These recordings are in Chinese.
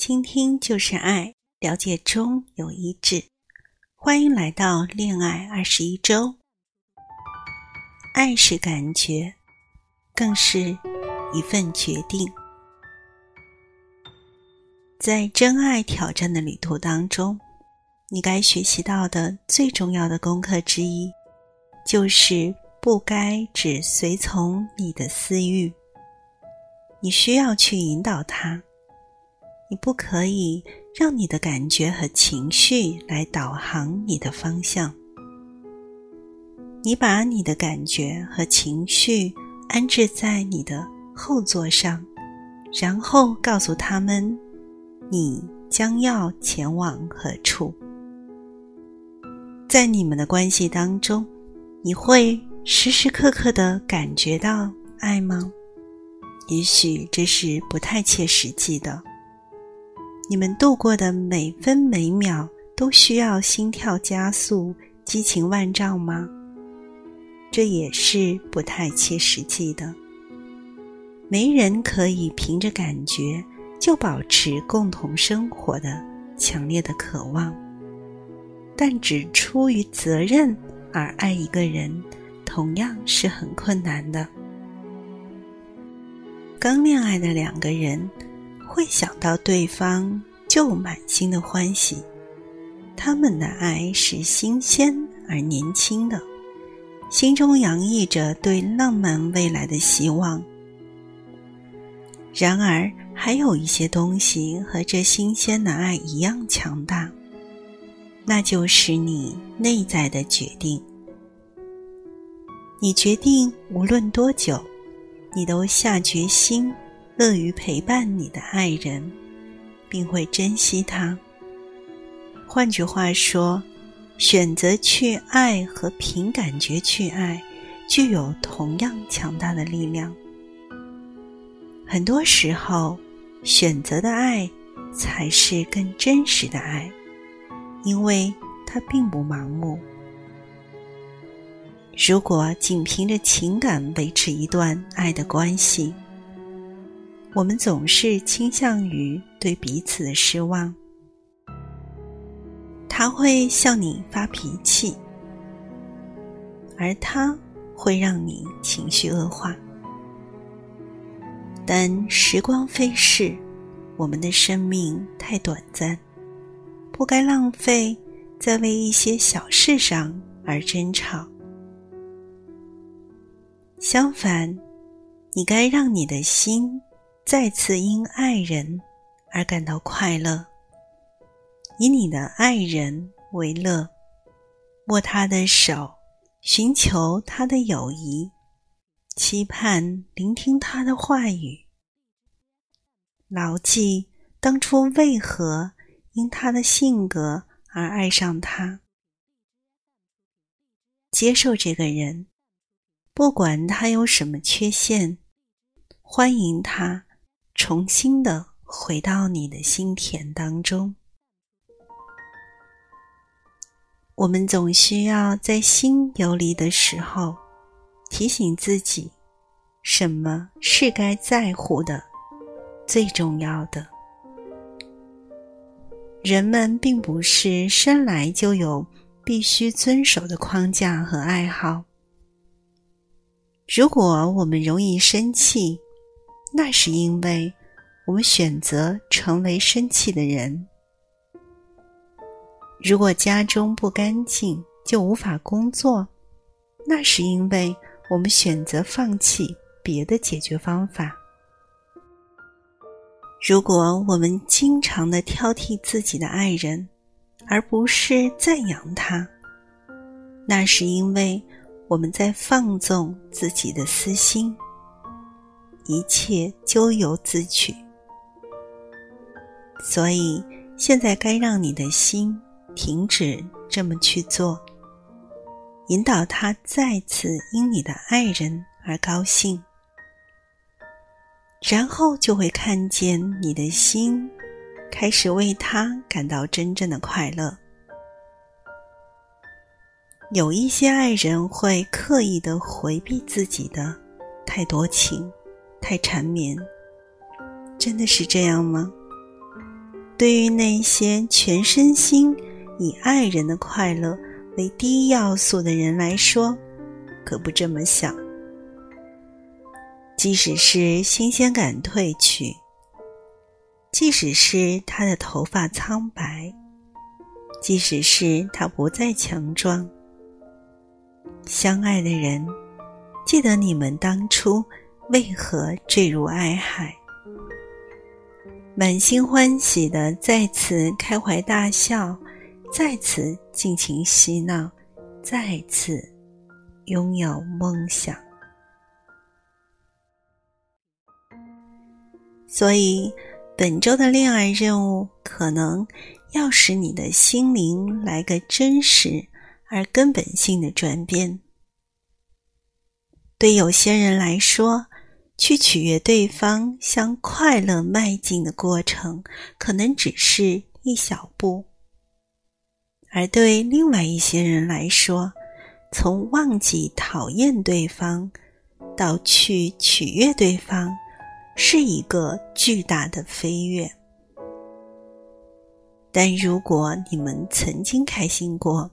倾听就是爱，了解中有一致。欢迎来到恋爱二十一周。爱是感觉，更是一份决定。在真爱挑战的旅途当中，你该学习到的最重要的功课之一，就是不该只随从你的私欲。你需要去引导他。你不可以让你的感觉和情绪来导航你的方向。你把你的感觉和情绪安置在你的后座上，然后告诉他们你将要前往何处。在你们的关系当中，你会时时刻刻的感觉到爱吗？也许这是不太切实际的。你们度过的每分每秒都需要心跳加速、激情万丈吗？这也是不太切实际的。没人可以凭着感觉就保持共同生活的强烈的渴望，但只出于责任而爱一个人，同样是很困难的。刚恋爱的两个人。会想到对方就满心的欢喜，他们的爱是新鲜而年轻的，心中洋溢着对浪漫未来的希望。然而，还有一些东西和这新鲜的爱一样强大，那就是你内在的决定。你决定无论多久，你都下决心。乐于陪伴你的爱人，并会珍惜他。换句话说，选择去爱和凭感觉去爱，具有同样强大的力量。很多时候，选择的爱才是更真实的爱，因为它并不盲目。如果仅凭着情感维持一段爱的关系，我们总是倾向于对彼此的失望。他会向你发脾气，而他会让你情绪恶化。但时光飞逝，我们的生命太短暂，不该浪费在为一些小事上而争吵。相反，你该让你的心。再次因爱人而感到快乐，以你的爱人为乐，握他的手，寻求他的友谊，期盼聆听他的话语，牢记当初为何因他的性格而爱上他，接受这个人，不管他有什么缺陷，欢迎他。重新的回到你的心田当中。我们总需要在心游离的时候，提醒自己，什么是该在乎的、最重要的。人们并不是生来就有必须遵守的框架和爱好。如果我们容易生气，那是因为我们选择成为生气的人。如果家中不干净就无法工作，那是因为我们选择放弃别的解决方法。如果我们经常的挑剔自己的爱人，而不是赞扬他，那是因为我们在放纵自己的私心。一切咎由自取，所以现在该让你的心停止这么去做，引导他再次因你的爱人而高兴，然后就会看见你的心开始为他感到真正的快乐。有一些爱人会刻意的回避自己的太多情。太缠绵，真的是这样吗？对于那些全身心以爱人的快乐为第一要素的人来说，可不这么想。即使是新鲜感褪去，即使是他的头发苍白，即使是他不再强壮，相爱的人，记得你们当初为何坠入爱海，满心欢喜的再次开怀大笑，再次尽情嬉闹，再次拥有梦想。所以，本周的恋爱任务可能要使你的心灵来个真实而根本性的转变。对有些人来说，去取悦对方向快乐迈进的过程，可能只是一小步；而对另外一些人来说，从忘记讨厌对方到去取悦对方。是一个巨大的飞跃，但如果你们曾经开心过，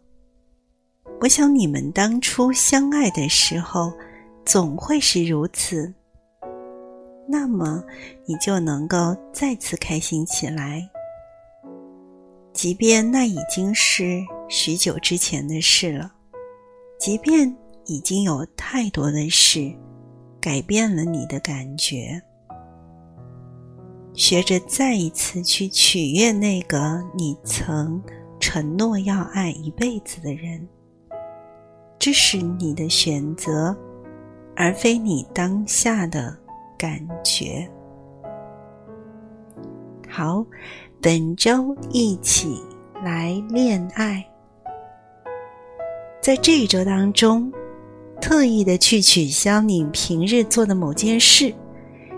我想你们当初相爱的时候总会是如此，那么你就能够再次开心起来，即便那已经是许久之前的事了，即便已经有太多的事改变了你的感觉。学着再一次去取悦那个你曾承诺要爱一辈子的人，这是你的选择，而非你当下的感觉。好，本周一起来恋爱，在这一周当中，特意的去取消你平日做的某件事。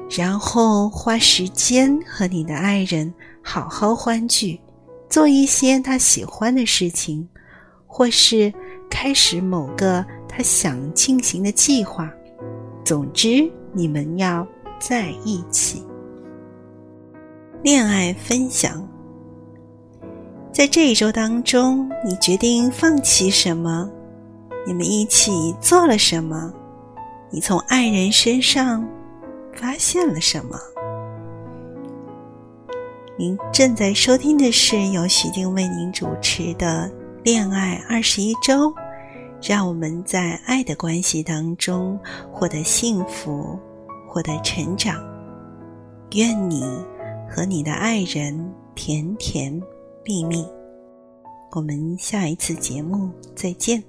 然后花时间和你的爱人好好欢聚，做一些他喜欢的事情，或是开始某个他想进行的计划。总之，你们要在一起。恋爱分享，在这一周当中，你决定放弃什么？你们一起做了什么？你从爱人身上。发现了什么？您正在收听的是由徐静为您主持的《恋爱二十一周》，让我们在爱的关系当中获得幸福，获得成长。愿你和你的爱人甜甜蜜蜜。我们下一次节目再见。